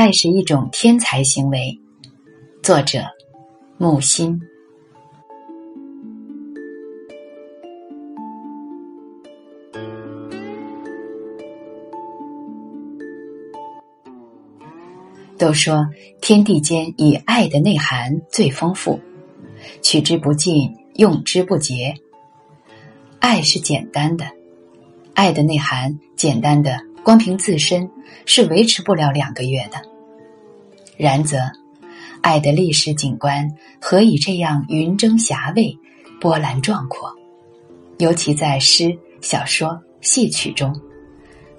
爱是一种天才行为。作者：木心。都说天地间以爱的内涵最丰富，取之不尽，用之不竭。爱是简单的，爱的内涵简单的，光凭自身是维持不了两个月的。然则，爱的历史景观何以这样云蒸霞蔚、波澜壮阔？尤其在诗、小说、戏曲中，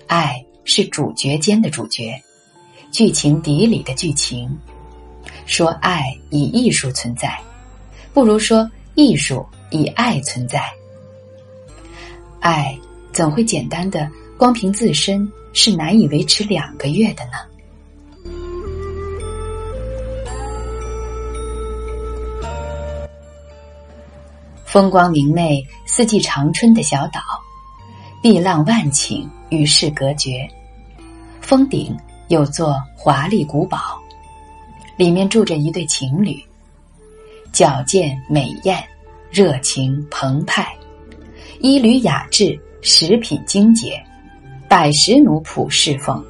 爱是主角间的主角。剧情底里的剧情，说爱以艺术存在，不如说艺术以爱存在。爱怎会简单的光凭自身是难以维持两个月的呢？风光明媚、四季长春的小岛，碧浪万顷，与世隔绝，峰顶。有座华丽古堡，里面住着一对情侣，矫健美艳，热情澎湃，衣履雅致，食品精洁，百十奴仆侍奉，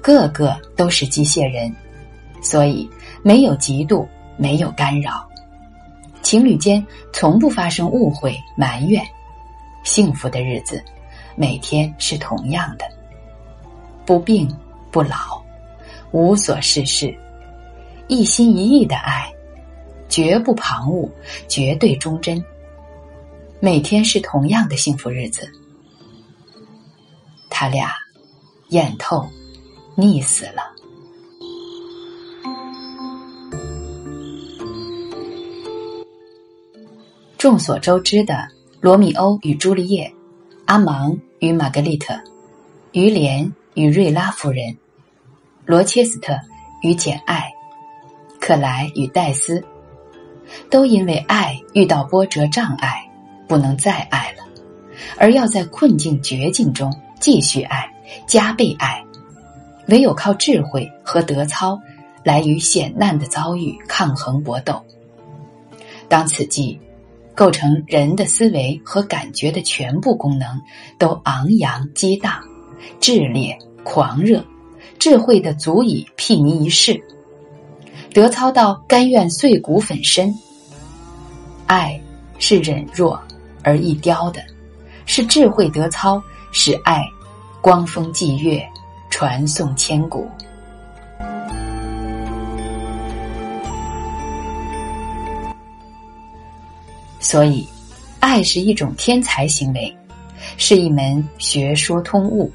个个都是机械人，所以没有嫉妒，没有干扰，情侣间从不发生误会埋怨，幸福的日子每天是同样的，不病。不老，无所事事，一心一意的爱，绝不旁骛，绝对忠贞。每天是同样的幸福日子，他俩艳透，溺死了。众所周知的《罗密欧与朱丽叶》，阿芒与玛格丽特，于连与瑞拉夫人。罗切斯特与简爱，克莱与戴斯，都因为爱遇到波折障碍，不能再爱了，而要在困境绝境中继续爱，加倍爱，唯有靠智慧和德操来与险难的遭遇抗衡搏斗。当此际，构成人的思维和感觉的全部功能都昂扬激荡、炽烈狂热。智慧的足以睥睨一世，德操到甘愿碎骨粉身。爱是忍弱而易雕的，是智慧德操使爱光风霁月，传颂千古。所以，爱是一种天才行为，是一门学说通悟。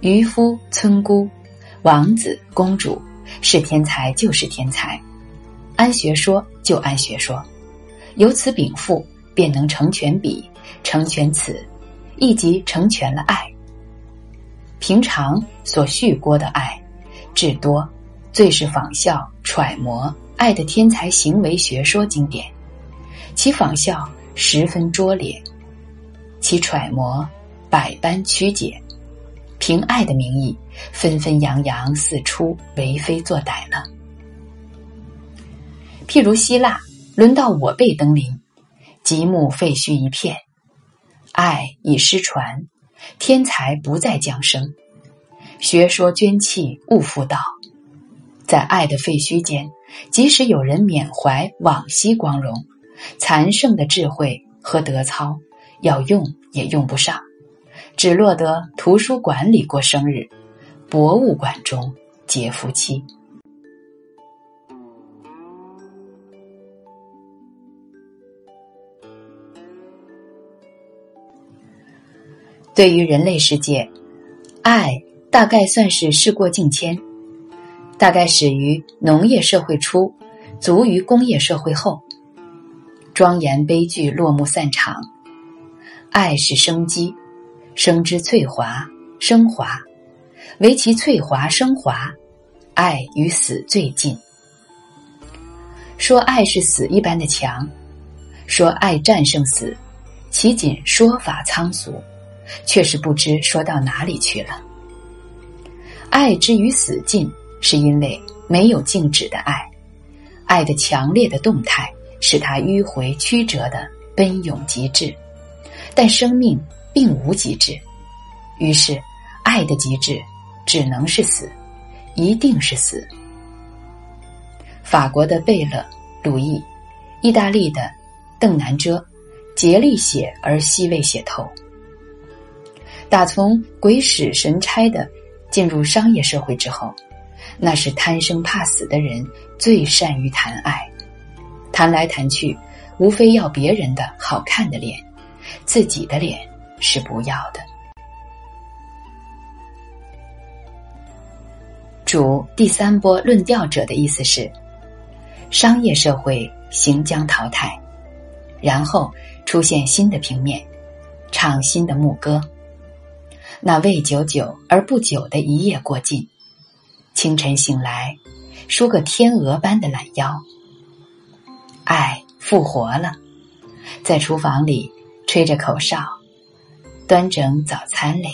渔夫、村姑、王子、公主，是天才就是天才，按学说就按学说，由此禀赋，便能成全彼，成全此，亦即成全了爱。平常所叙过的爱，至多最是仿效揣摩爱的天才行为学说经典，其仿效十分拙劣，其揣摩百般曲解。凭爱的名义，纷纷扬扬四出，为非作歹了。譬如希腊，轮到我辈登临，极目废墟一片，爱已失传，天才不再降生，学说捐弃勿复道。在爱的废墟间，即使有人缅怀往昔光荣，残剩的智慧和德操，要用也用不上。只落得图书馆里过生日，博物馆中结夫妻。对于人类世界，爱大概算是事过境迁，大概始于农业社会初，足于工业社会后，庄严悲剧落幕散场。爱是生机。生之翠华，升华，唯其翠华升华，爱与死最近。说爱是死一般的强，说爱战胜死，其仅说法仓俗，却是不知说到哪里去了。爱之于死近，是因为没有静止的爱，爱的强烈的动态使它迂回曲折的奔涌极致，但生命并无极致，于是爱的极致只能是死，一定是死。法国的贝勒、鲁易，意大利的邓南遮，竭力写而希未写透。打从鬼使神差的进入商业社会之后，那是贪生怕死的人最善于谈爱，谈来谈去，无非要别人的好看的脸，自己的脸是不要的。主第三波论调者的意思是，商业社会行将淘汰，然后出现新的平面，唱新的牧歌。那未久久而不久的一夜过尽，清晨醒来，梳个天鹅般的懒腰。爱复活了，在厨房里吹着口哨，端整早餐嘞。